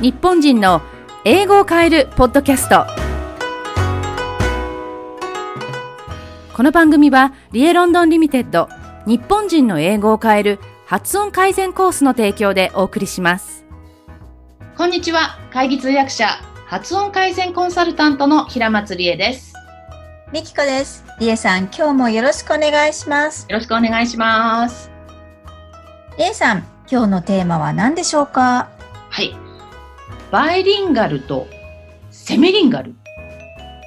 日本人の英語を変えるポッドキャスト。この番組はリエロンドンリミテッド日本人の英語を変える発音改善コースの提供でお送りします。こんにちは。会議通訳者発音改善コンサルタントの平松理恵です。みきこです。りえさん、今日もよろしくお願いします。よろしくお願いします。りえさん、今日のテーマは何でしょうか？はいバイリンガルとセミリンガル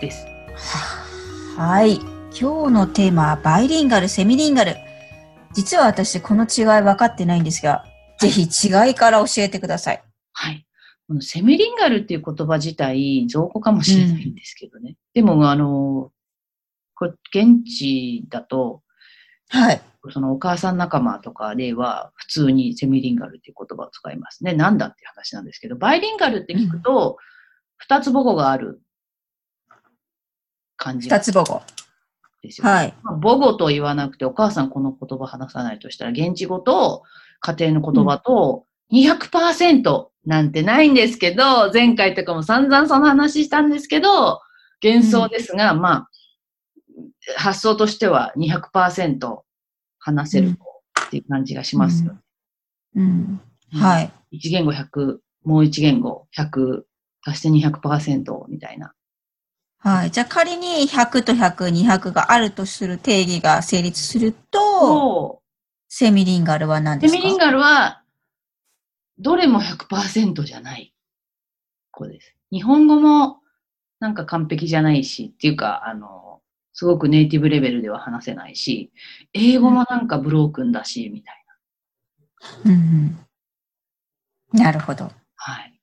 ですはい。今日のテーマはバイリンガル、セミリンガル。実は私、この違い分かってないんですが、ぜひ違いから教えてください。はいこのセミリンガルっていう言葉自体造語かもしれないんですけどね、でもあのこれ現地だとはい。そのお母さん仲間とかでは普通にセミリンガルっていう言葉を使いますね。なんだって話なんですけど、バイリンガルって聞くと、二つ母語がある感じ二つ母語。ですよ、ね。はい。まあ母語と言わなくて、お母さんこの言葉話さないとしたら、現地語と家庭の言葉と200%なんてないんですけど、前回とかも散々その話したんですけど、幻想ですが、まあ、発想としては200%話せるっていう感じがしますよね。うん。はい。一言語100、もう一言語100、足して200%みたいな。はい。じゃあ仮に100と100、200があるとする定義が成立すると、と、セミリンガルは何ですか？セミリンガルは、どれも100%じゃない子です。日本語もなんか完璧じゃないし、っていうか、あの、すごくネイティブレベルでは話せないし、英語もなんかブロークンだし、みたいうんうん。なるほど。な。はい。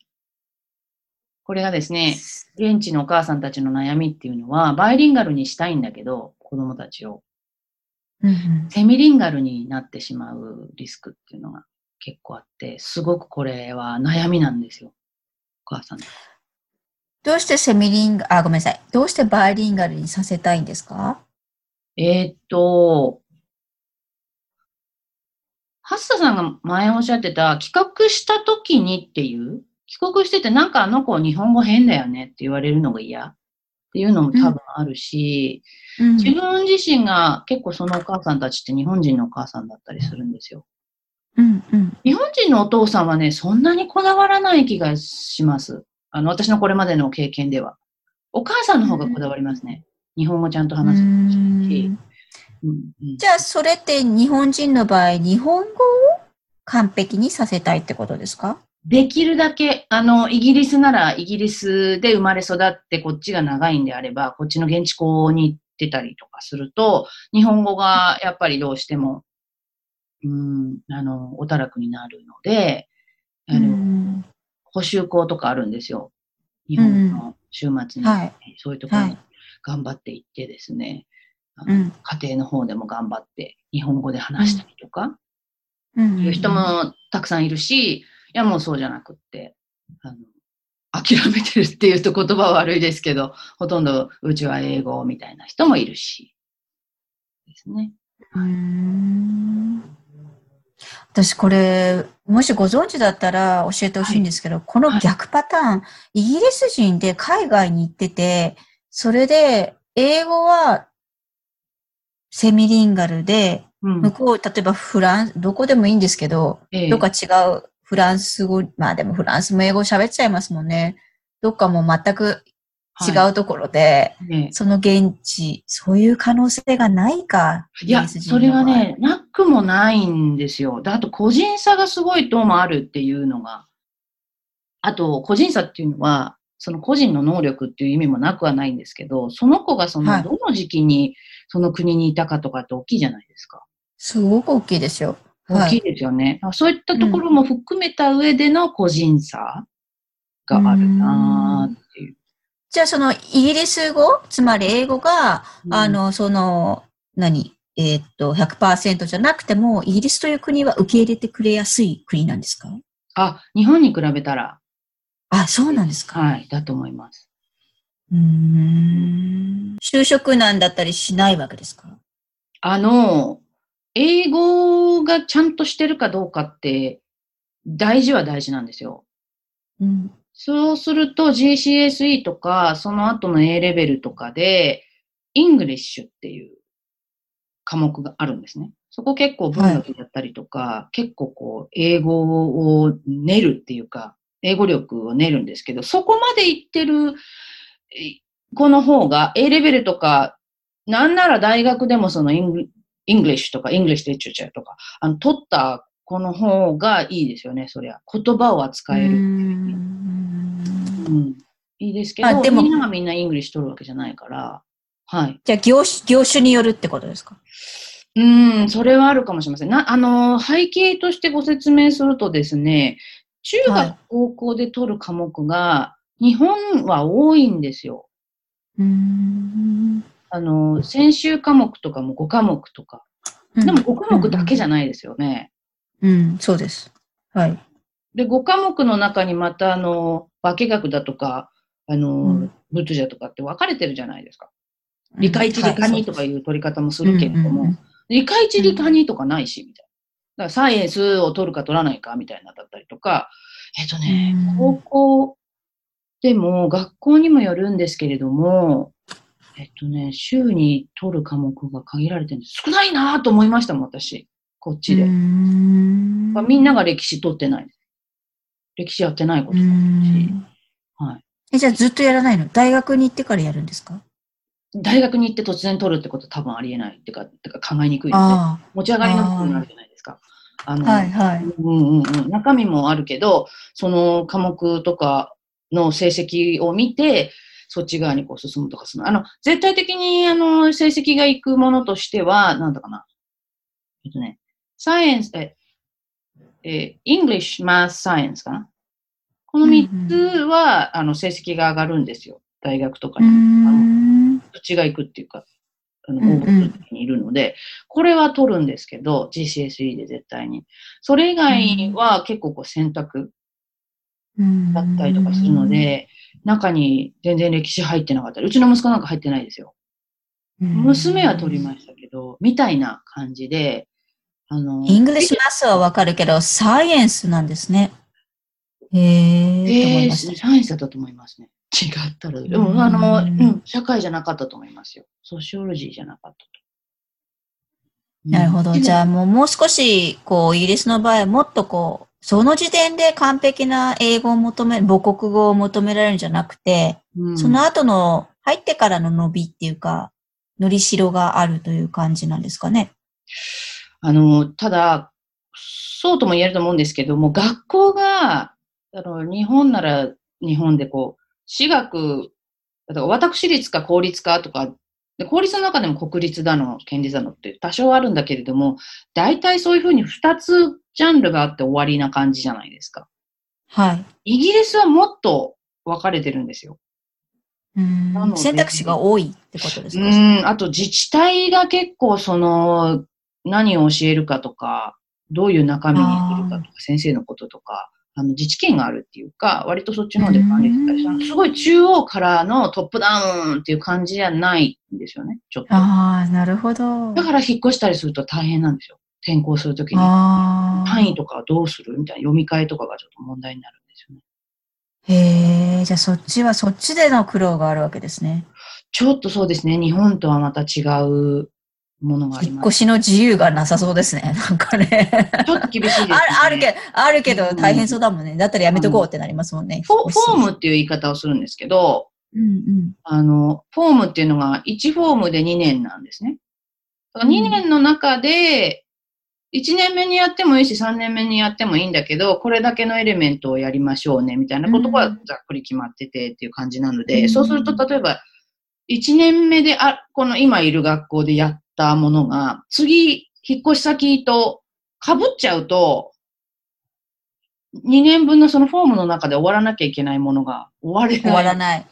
これがですね、現地のお母さんたちの悩みっていうのは、バイリンガルにしたいんだけど、子供たちを。うんうんセミリンガルになってしまうリスクっていうのが結構あって、すごくこれは悩みなんですよ。お母さん。どうしてセミリンガあ、ごめんなさい。どうしてバイリンガルにさせたいんですか？えーっと、ハッサさんが前おっしゃってた、帰国した時にっていう、帰国しててなんかあの子日本語変だよねって言われるのが嫌っていうのも多分あるし、うん自分自身が結構そのお母さんたちって日本人のお母さんだったりするんですよ。うんうん。日本人のお父さんはね、そんなにこだわらない気がします。あの、私のこれまでの経験では。お母さんの方がこだわりますね。日本語ちゃんと話すし。ううんんうんじゃあ、それって日本人の場合、日本語を完璧にさせたいってことですか？できるだけ、あの、イギリスならイギリスで生まれ育ってこっちが長いんであれば、こっちの現地校に行ってたりとかすると、日本語がやっぱりどうしても、うん、あの、おたらくになるので、あの、うん補習校とかあるんですよ。日本の週末に、はい。そういうところにはい。頑張っていってですね、あのうん。家庭の方でも頑張って日本語で話したりとか、うんいう人もたくさんいるし、いやもうそうじゃなくって、あの諦めてるっていうと言葉は悪いですけど、ほとんどうちは英語みたいな人もいるし、ですね。うーん私これ、もしご存知だったら教えてほしいんですけど、この逆パターン、イギリス人で海外に行ってて、それで英語はセミリンガルで、うん。向こう、例えばフランス、どこでもいいんですけど、ええ。どっか違うフランス語、まあでもフランスも英語喋っちゃいますもんね。どっかもう全く違はうところで、いねその現地、そういう可能性がないか。いや、それはね、なくもないんですよ。であと、個人差がすごいどうもあるっていうのが。あと、個人差っていうのは、その個人の能力っていう意味もなくはないんですけど、その子がそはいの、どの時期にその国にいたかとかって大きいじゃないですか。すごく大きいですよ。大きいですよね。そういったところも含めた上での個人差があるなーっていう。じゃあそのイギリス語、つまり英語が、うんあ、の、その、何？えーっと、100%じゃなくても、イギリスという国は受け入れてくれやすい国なんですか？あ、日本に比べたら、あ、そうなんですか。はい、だと思います。うーん。就職難だったりしないわけですか？あの、英語がちゃんとしてるかどうかって、大事は大事なんですよ。うん。そうすると GCSE とか、その後の A レベルとかで、 English っていう科目があるんですね。そこ結構文学だったりとか、結構こう、英語を練るっていうか、英語力を練るんですけど、そこまで行ってる子の方が A レベルとか、なんなら大学でもその Eng English とか、 English Literature とか、あの、取った子の方がいいですよね、そりゃ。言葉を扱える。うんいいですけど、でもみんながみんな English 取るわけじゃないから、はい。じゃあ業種、業種によるってことですか？うん、それはあるかもしれません。な、あの、背景としてご説明するとですね、中学、高校で取る科目が、日本は多いんですよ。うんあの、先週科目とかも5科目とか。でも5科目だけじゃないですよね。うん、うん、そうです。はい。で、5科目の中にまた、あの、化学だとか、あの、うん、仏者とかって分かれてるじゃないですか。理科一理科二とかいう取り方もするけれども、理科一理科二とかないし、みたいな。だからサイエンスを取るか取らないかみたいなだったりとか、えっとね、高校でも学校にもよるんですけれども、えっとね、週に取る科目が限られてるんです。少ないなと思いましたもん、私。こっちで。みんなが歴史取ってない。歴史やってないことだし。はい。え、じゃあずっとやらないの？大学に行ってからやるんですか？大学に行って突然取るってことは多分ありえないっていうか、てか考えにくいので、持ち上がりの部分になるじゃないですか。あの、はいはい。うんうんうん。中身もあるけど、その科目とかの成績を見て、そっち側にこう進むとかする。あの、絶対的にあの、成績がいくものとしては、なんだかな。えっとね、サイエンス、え、え、English, Math, Science かな？この3つは、あの、成績が上がるんですよ。大学とかに。あのどっちが行くっていうか、あの、応募すにいるので、これは取るんですけど、GCSE で絶対に。それ以外は結構こう選択だったりとかするので、中に全然歴史入ってなかったり、うちの息子なんか入ってないですよ。娘は取りましたけど、みたいな感じで、あの、 English、Maths はわかるけど、 Science なんですね。へえ。えー、 Science だったと思いますね。違ったら。でも、あの、うん、社会じゃなかったと思いますよ。ソシオロジーじゃなかったと。なるほど。じゃあもう、もう少し、こう、イギリスの場合はもっとこう、その時点で完璧な英語を求め、母国語を求められるんじゃなくて、うん、その後の入ってからの伸びっていうか、のりしろがあるという感じなんですかね。あの、ただ、そうとも言えると思うんですけども、学校が、あの、日本なら日本でこう、私学、だから私立か公立かとか、で公立の中でも国立だの、県立だのって多少あるんだけれども、大体そういうふうに二つジャンルがあって終わりな感じじゃないですか。はい。イギリスはもっと分かれてるんですよ。うん選択肢が多いってことですか？うん、あと自治体が結構その、何を教えるかとか、どういう中身にするかとか、先生のこととか、あの、自治権があるっていうか、割とそっちの方で管理したりしたすごい中央からのトップダウンっていう感じじゃないんですよね、ちょっと。ああ、なるほど。だから引っ越したりすると大変なんですよ。転校するときに。範囲とかどうするみたいな読み替えとかがちょっと問題になるんですよね。へえ、じゃあそっちはそっちでの苦労があるわけですね。ちょっとそうですね。日本とはまた違うものがあります。引っ越しの自由がなさそうですね。なんかね。ちょっと厳しいですね。あるけど、あるけど大変そうだもんね。だったらやめとこうってなりますもんね。フォフォームっていう言い方をするんですけど、うんうん、あの、フォームっていうのが1フォームで2年なんですね。2年の中で、1年目にやってもいいし、3年目にやってもいいんだけど、これだけのエレメントをやりましょうね、みたいなことがざっくり決まっててっていう感じなので、うん、そうすると、例えば、1年目で、あ、この今いる学校でやったものが、次、引っ越し先と被っちゃうと、2年分のそのフォームの中で終わらなきゃいけないものが終われない。終わらない。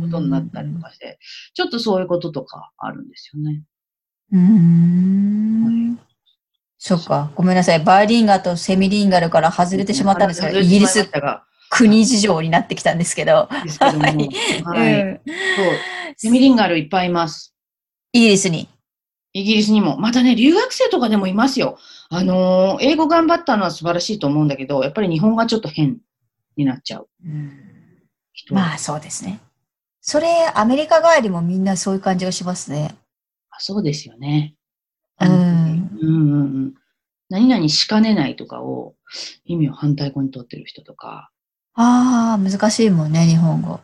ことになったりとかして、ちょっとそういうこととかあるんですよね。うん。はいそっか。ごめんなさい。バイリンガルとセミリンガルから外れてしまったんですが、イギリス国事情になってきたんですけど。ですけども。はい。そう。セミリンガルいっぱいいます。イギリスに。イギリスにも。またね、留学生とかでもいますよ。あのー、英語頑張ったのは素晴らしいと思うんだけど、やっぱり日本がちょっと変になっちゃう。うん人。まあそうですね。それ、アメリカ帰りもみんなそういう感じがしますね。あそうですよね。うん。うんうんうん。何々しかねないとかを意味を反対語に取ってる人とか、ああ、難しいもんね、日本語。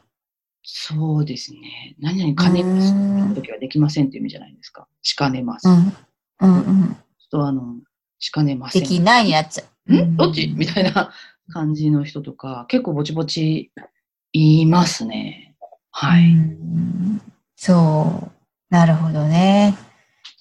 そうですね。何々金ますうん時はできませんっていう意味じゃないですか。しかねます。うん。うんうん。とあの、しかねません。できないになっちゃう。んどっち？みたいな感じの人とか、結構ぼちぼち言いますね。はうい。んそう。なるほどね。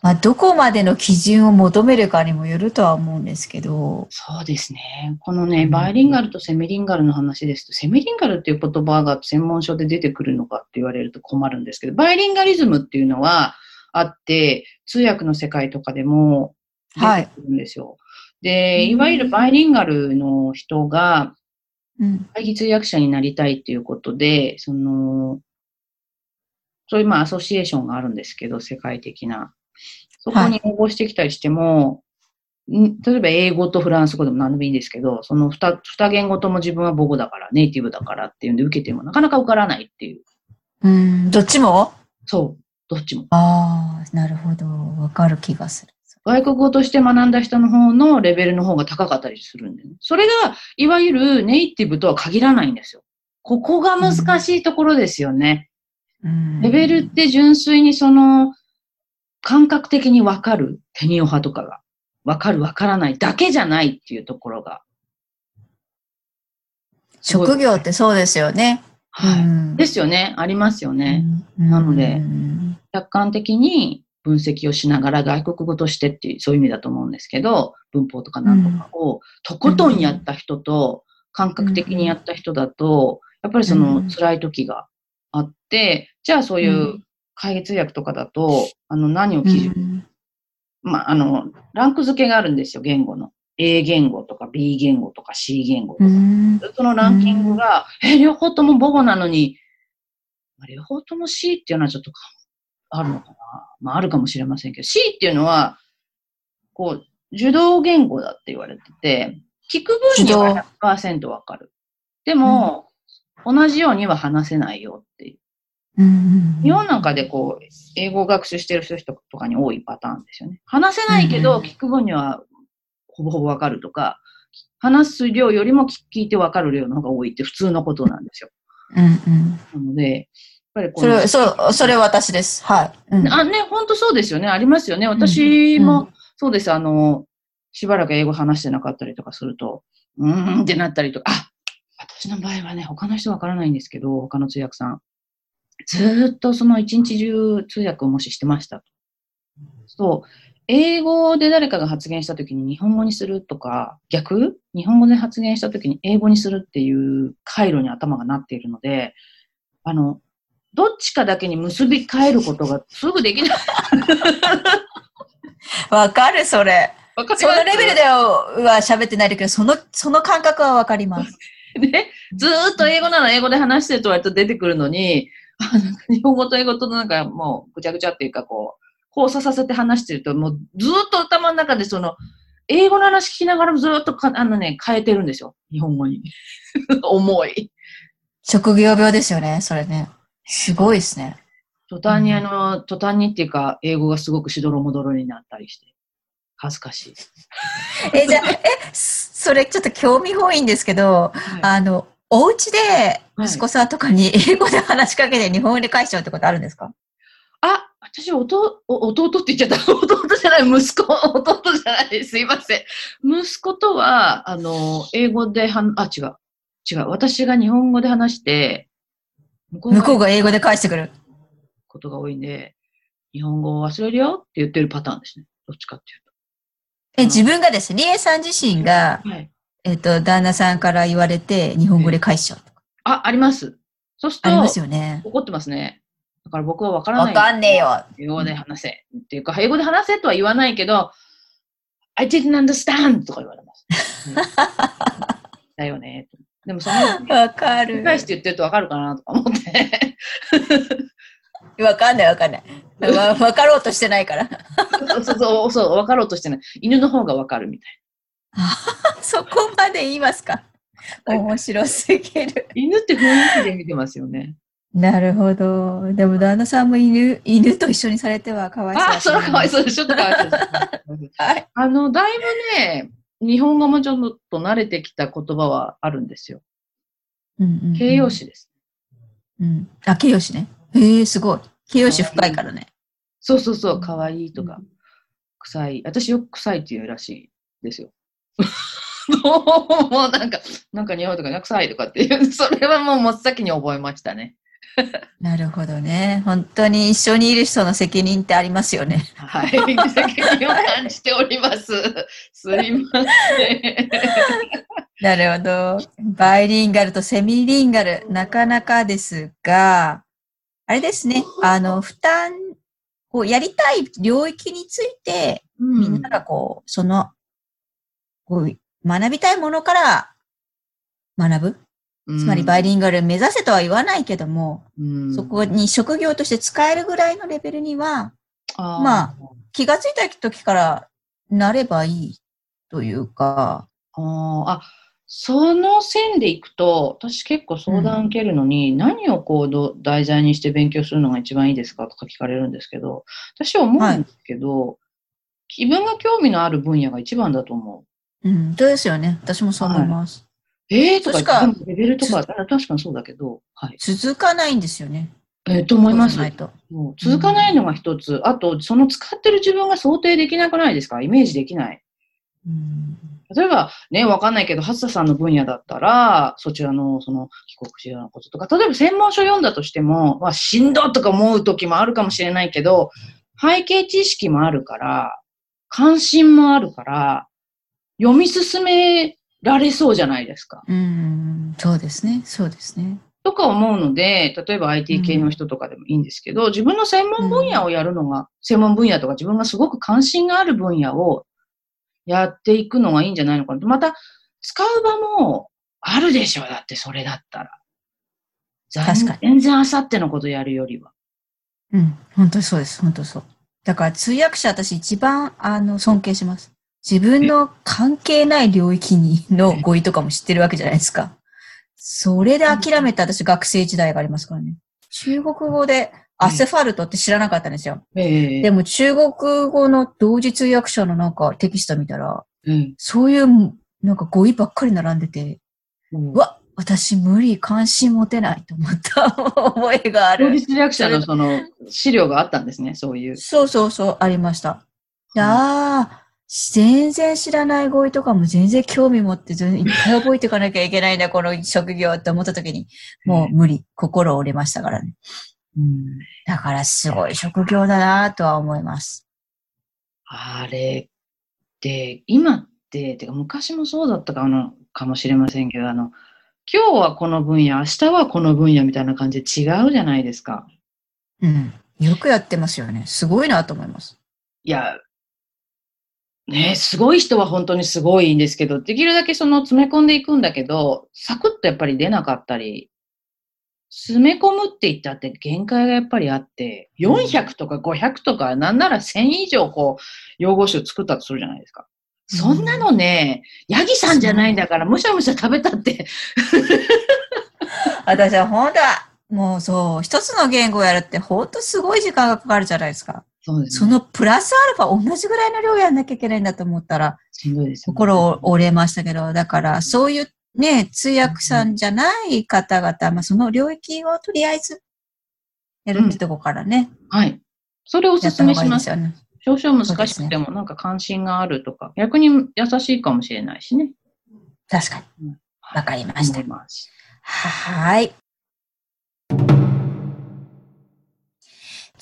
まあ、どこまでの基準を求めるかにもよるとは思うんですけど。そうですね。このね、バイリンガルとセミリンガルの話ですと、セミリンガルっていう言葉が専門書で出てくるのかって言われると困るんですけど、バイリンガリズムっていうのはあって、通訳の世界とかでも出てくるんですよ。で、いわゆるバイリンガルの人が、うん。会議通訳者になりたいっていうことで、その、そういうまあアソシエーションがあるんですけど、世界的な。そこに応募してきたりしても、ん例えば英語とフランス語でも何でもいいんですけど、その二二言語とも自分は母語だから、ネイティブだからっていうんで受けてもなかなか受からないっていう。うん、どっちも？そう、どっちも。ああ、なるほど。わかる気がする。外国語として学んだ人の方のレベルの方が高かったりするんでね。それが、いわゆるネイティブとは限らないんですよ。ここが難しいところですよね。うんレベルって純粋にその、感覚的にわかる、テニオ派とかが。わかるわからないだけじゃないっていうところが。職業ってそうですよね。はい。うんですよね。ありますよね。うんなのでうん客観的に分析をしながら外国語としてっていう、そういう意味だと思うんですけど、文法とかなんとかをとことんやった人と、感覚的にやった人だと、やっぱりその辛い時があって、じゃあそういう会議通訳とかだと、あの何を基準うんまあ、あの、ランク付けがあるんですよ、言語の。A 言語とか B 言語とか C 言語とか。うんそのランキングが、え、両方とも母語なのに、まあ両方とも C っていうのはちょっとかあるのかな。まあ、あるかもしれませんけど、C っていうのは、こう、受動言語だって言われてて、聞く分には100%わかる。でも、同じようには話せないよっていう。うん世の中でこう、英語を学習してる人とかに多いパターンですよね。話せないけど、うん聞く分にはほぼほぼわかるとか、話す量よりも聞聞いてわかる量の方が多いって普通のことなんですよ。うんうんなので、やっぱりこのそれ、そう、それ私です。はい。うんあ、ね、本当そうですよね。ありますよね。私うんも、そうです。あの、しばらく英語話してなかったりとかすると、うーんってなったりとか、あ、私の場合はね、他の人わからないんですけど、他の通訳さん。ずーっとその一日中通訳をもししてましたと。そう。英語で誰かが発言したときに日本語にするとか、逆？日本語で発言したときに英語にするっていう回路に頭がなっているので、あの、どっちかだけに結び変えることがすぐできない。わかる、それ。わかりそのレベルでは喋ってないけど、その、その感覚はわかります。ね、ずーっと英語なら英語で話してると割と出てくるのに、日本語と英語となんかもうぐちゃぐちゃっていうかこう、交差させて話してると、もうずーっと頭の中でその、英語の話聞きながらずーっとかあのね、変えてるんですよ。日本語に。重い。職業病ですよね、それね。すごいですね。途端にあの、途端にっていうか、英語がすごくしどろもどろになったりして、恥ずかしい。え、じゃあ、え、それちょっと興味本位んですけど、あの、お家で息子さんとかに英語で話しかけて日本語で返しちゃうってことあるんですか？あ、私、弟、お弟って言っちゃった。弟じゃない、息子、弟じゃない、すいません。息子とは、あの、英語ではん、あ、違う。違う。私が日本語で話して、向こう向こうがが英語で返してくる。ことが多いんで、日本語を忘れるよって言ってるパターンですね。どっちかっていえ、自分がですね、リエさん自身が、うと。はい。えっと、旦那さんから言われて日本語で返しちゃうとか。あ、あります。そうすると、ありますよね。怒ってますね。だから僕は分からない。わかんねえよ。英語で話せ。っていうか、英語で話せとは言わないけど、I didn't understand とか言われます。うんだよね。でもその、わかる。返して言ってると分かるかなとか思って。わかんないわかんない。わわかろうとしてないから。そうそう分かろうとしてない。犬の方が分かるみたい そこまで言いますか？面白すぎる。犬って雰囲気で見てますよね。なるほど。でも旦那さんも犬、犬と一緒にされてはかわいそうあ、それはかわいそそうです。ちょっとかわいそうです。はい。あの、だいぶね、日本語もちょっと慣れてきた言葉はあるんですよ。うんうんうん形容。詞です。うん。あ、形容詞ね。へえ、すごい。形容詞深いからね。そうそうそう、かわいいとか、臭い。私よく臭いって言うらしいですよ。もうなんか、なんか匂いとかね、臭いとかっていう、それはもう真っ先に覚えましたね。なるほどね。本当に一緒にいる人の責任ってありますよね。はい。責任を感じております。すいません。なるほど。バイリンガルとセミリンガル、なかなかですが、あれですね。あの、負担、こう、やりたい領域について、みんながこう、その、こう、学びたいものから学ぶ？つまりバイリンガル目指せとは言わないけども、うん。そこに職業として使えるぐらいのレベルには、あー。まあ気がついた時からなればいいというか、あー。あ、その線でいくと、私結構相談受けるのに、何をこうど題材にして勉強するのが一番いいですかとか聞かれるんですけど、私は思うんですけど、自分が興味のある分野が一番だと思う。うん、ですよね。私もそう思います。えーとかレベルとか、あ確かにそうだけど、はい。続かないんですよね。えーと思います続かないのが一つ。あと、その使ってる自分が想定できなくないですか？イメージできない。うん例えば、ね、わかんないけど、初田さんの分野だったら、そちらの、その、帰国子女のこととか、例えば専門書読んだとしても、まあ、しんどとか思う時もあるかもしれないけど、背景知識もあるから、関心もあるから、読み進められそうじゃないですか。うん、そうですね。そうですね。とか思うので、例えば IT 系の人とかでもいいんですけど、自分の専門分野をやるのが、専門分野とか自分がすごく関心がある分野をやっていくのがいいんじゃないのかなと。また、使う場もあるでしょだってそれだったら。確かに全然あさってのことやるよりは。うん、本当にそうです。本当にそう。だから通訳者私一番あの尊敬します。自分の関係ない領域にの語彙とかも知ってるわけじゃないですか。それで諦めた私学生時代がありますからね。中国語でアスファルトって知らなかったんですよ。ええでも中国語の同時通訳者のなんかテキスト見たら、うん。そういうなんか語彙ばっかり並んでて、うんうわ、私無理、関心持てないと思った 覚えがある。同時通訳者のその資料があったんですね、そういう。そうそうそう、ありました。いやー、全然知らない語彙とかも全然興味持って全然いっぱい覚えていかなきゃいけないな、この職業って思った時に、もう無理、心折れましたからね。うんだからすごい職業だなとは思います。あれって、今って、てか昔もそうだったかのかもしれませんけど、あの、今日はこの分野、明日はこの分野みたいな感じで違うじゃないですか。うん。よくやってますよね。すごいなと思います。いや、ね、すごい人は本当にすごいんですけど、できるだけその詰め込んでいくんだけど、サクッとやっぱり出なかったり、詰め込むって言ったって限界がやっぱりあって、400とか500とか、なんなら1000以上こう、用語集作ったとするじゃないですか。そんなのね、ヤギさんじゃないんだから、むしゃむしゃ食べたって。私は本当は、もうそう、一つの言語をやるって本当すごい時間がかかるじゃないですか。そうですそのプラスアルファ同じぐらいの量やんなきゃいけないんだと思ったら、しんどいですよね心折れましたけど、だからそういうね、通訳さんじゃない方々、まあその領域をとりあえずやるってとこからね、はい。それをお勧めします。よね。少々難しくても、なんか関心があるとか、逆に優しいかもしれないしね。確かに。わかりました。はい。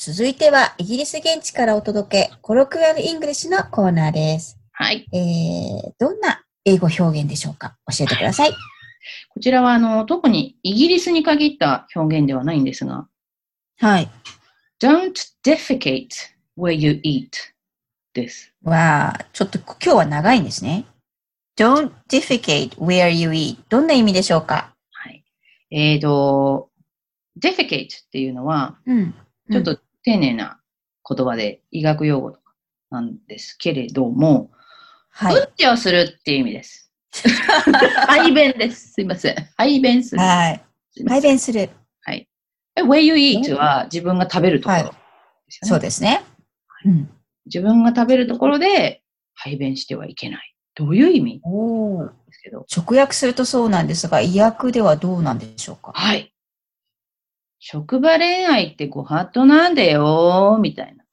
続いては、イギリス現地からお届け、 Colloquial English のコーナーです。はい。えー、どんな英語表現でしょうか？教えてください。こちらは、あの、特にイギリスに限った表現ではないんですが、はい。don't defecate where you eat です。わあ、ちょっと今日は長いんですね。Don't defecate where you eat. どんな意味でしょうか？はい。えーと、defecate っていうのは、うん。ちょっと丁寧な言葉で医学用語とかなんですけれども、はい。うんちをするっていう意味です。排便です。すいません。排便する。はい。排便する。はい。え where you eat は自分が食べるところはい。そうですね。うん。自分が食べるところで排便してはいけない。どういう意味？おお。ですけど。直訳するとそうなんですが、意訳ではどうなんでしょうか？はい。職場恋愛ってご法度なんだよ、みたいな。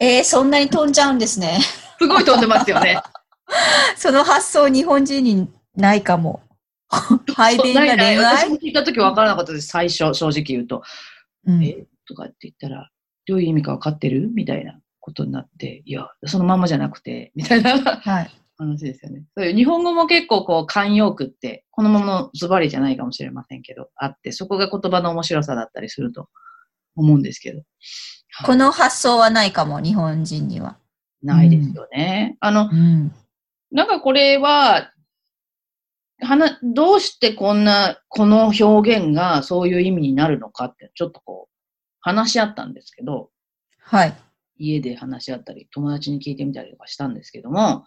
えー、そんなに飛んじゃうんですね。すごい飛んでますよね。その発想日本人にないかも。排便ないない私愛も聞いたとき分からなかったです。最初、正直言うと。うんえとかって言ったら、どういう意味か分かってる？みたいなことになって、いや、そのままじゃなくて、みたいなはい。話ですよね。そういう日本語も結構こう慣用句って、このままのズバリじゃないかもしれませんけど、あって、そこが言葉の面白さだったりすると思うんですけど。この発想はないかも、日本人には。ないですよね。あの、うん。なんかこれは、はな、どうしてこんな、この表現がそういう意味になるのかって、ちょっとこう、話し合ったんですけど、はい。家で話し合ったり、友達に聞いてみたりとかしたんですけども、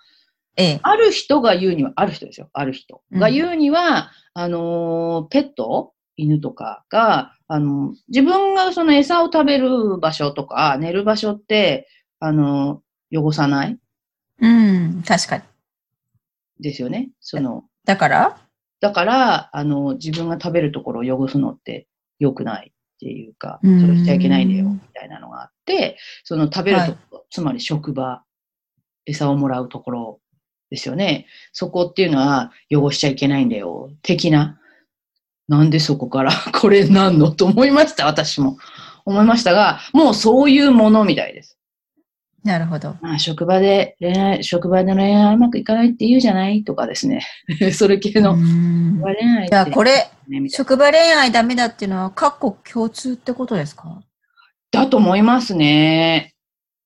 ええ。ある人が言うには、ある人ですよ。ある人うんが言うには、あのーペット？犬とかが、あの自分がその餌を食べる場所とか、寝る場所って、あの汚さない？うん、確かに。ですよね。その、だから？だから、あの自分が食べるところを汚すのって良くないっていうか、うんそれしちゃいけないんだよ、みたいなのがあって、その食べるところ、はつまり職場、餌をもらうところですよね。そこっていうのは汚しちゃいけないんだよ、的な。なんでそこから これなんのと思いました、私も。思いましたが、もうそういうものみたいです。なるほど。まあ、職場で恋愛、職場での恋愛うまくいかないって言うじゃないとかですね。それ系の、うん職場恋愛ってじゃあ、これ、職場恋愛ダメだっていうのは、各国共通ってことですか？だと思いますね。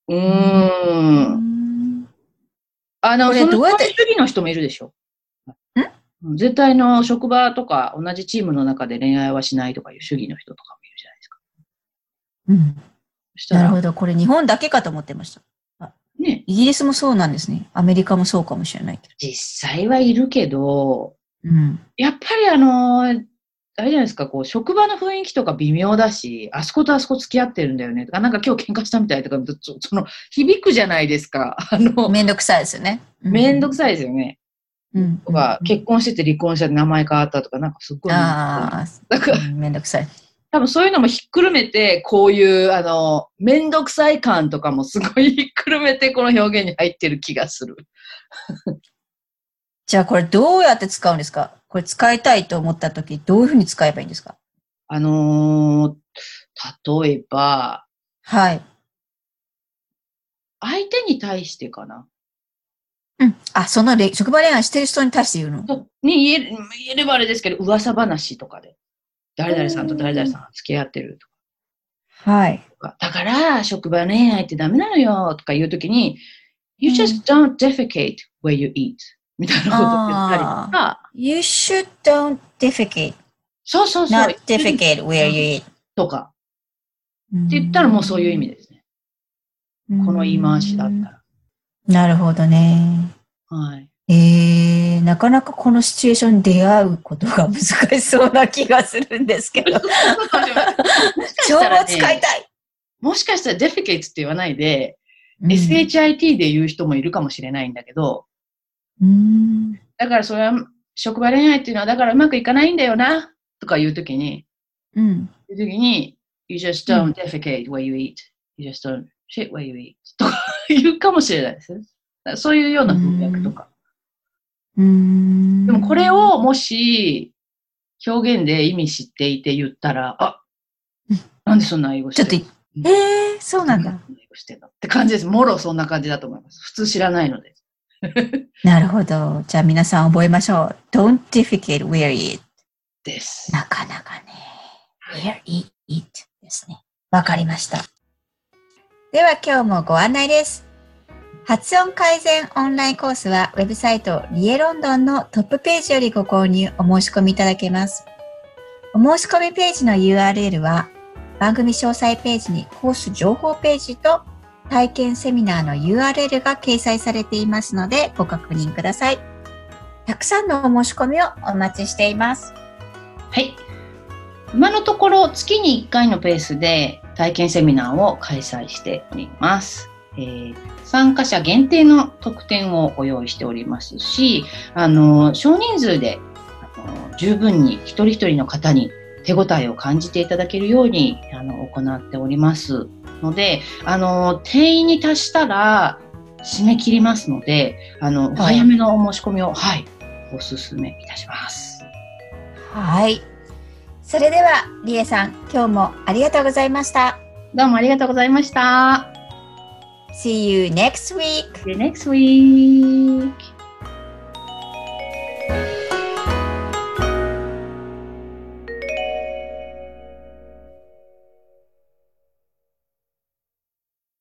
うー。うんん。あの、どうやって？主義の人もいるでしょ。ん？絶対の職場とか同じチームの中で恋愛はしないとかいう主義の人とかもいるじゃないですか。うん。そしたら、なるほど。これ日本だけかと思ってました。ね、イギリスもそうなんですね。アメリカもそうかもしれないけ実際はいるけど、ど。うん。やっぱりあの、あれじゃないですか、こう、職場の雰囲気とか微妙だし、あそことあそこ付き合ってるんだよねとか、なんか今日喧嘩したみたいとか、そその、響くじゃないですか。あの、めんどくさいですよね。めんどくい。さいですよね。うん。とか、うん結婚してて離婚して名前変わったとか、なんかすっごい。ああ、うんめんどくさい。多分そういうのもひっくるめて、こういう、あの、めんどくさい感とかもすごいひっくるめて、この表現に入ってる気がする。じゃあこれどうやって使うんですか？これ使いたいと思ったとき、どういうふうに使えばいいんですか？あのー例えば、はい。相手に対してかな？うん。あ、そのれ職場恋愛してる人に対して言うの？とに言える言えればあれですけど、噂話とかで。誰々さんと誰々さんが付き合ってるとはい。か。だから、職場恋愛ってダメなのよとか言うときに、You just don't defecate where you eat. みたいなこと言ったりとか、You should don't defecate, そうそうそう。not defecate where you eat. とか。って言ったらもうそういう意味ですね。この言い回しだったら。なるほどね。はい。えー、なかなかこのシチュエーションに出会うことが難しそうな気がするんですけど。情報使いたい。もしかしたら defecate って言わないで、うん shit で言う人もいるかもしれないんだけど、うんだからそれは、職場恋愛っていうのはだからうまくいかないんだよな、とか言うときに、うん。言うときに、you just don't defecate where you eat. You just don't shit where you eat. とか言うかもしれないですね。そういうような文脈とか。うんでもこれをもし、表現で意味知っていて言ったら、あうんなんでそんな英語してちょっとんのい、えー、そうなんだ。英語してんの？って感じです。もろそんな感じだと思います。普通知らないので。なるほど。じゃあ皆さん覚えましょう。Don't defecate you eat. です。なかなかね。you eat ですね。わかりました。では今日もご案内です。発音改善オンラインコースはウェブサイトリエロンドンのトップページよりご購入お申し込みいただけます。お申し込みページの URL は番組詳細ページにコース情報ページと体験セミナーの URL が掲載されていますのでご確認ください。たくさんのお申し込みをお待ちしています。はい。今のところ月に1回のペースで体験セミナーを開催しております。えー参加者限定の特典をご用意しておりますし、あの、少人数であの十分に一人一人の方に手応えを感じていただけるようにあの行っておりますので、あの、定員に達したら締め切りますので、あの、おはい早めのお申し込みを、はい、お勧めいたします。はい。それでは、りえさん、今日もありがとうございました。どうもありがとうございました。See you next week! See you next week.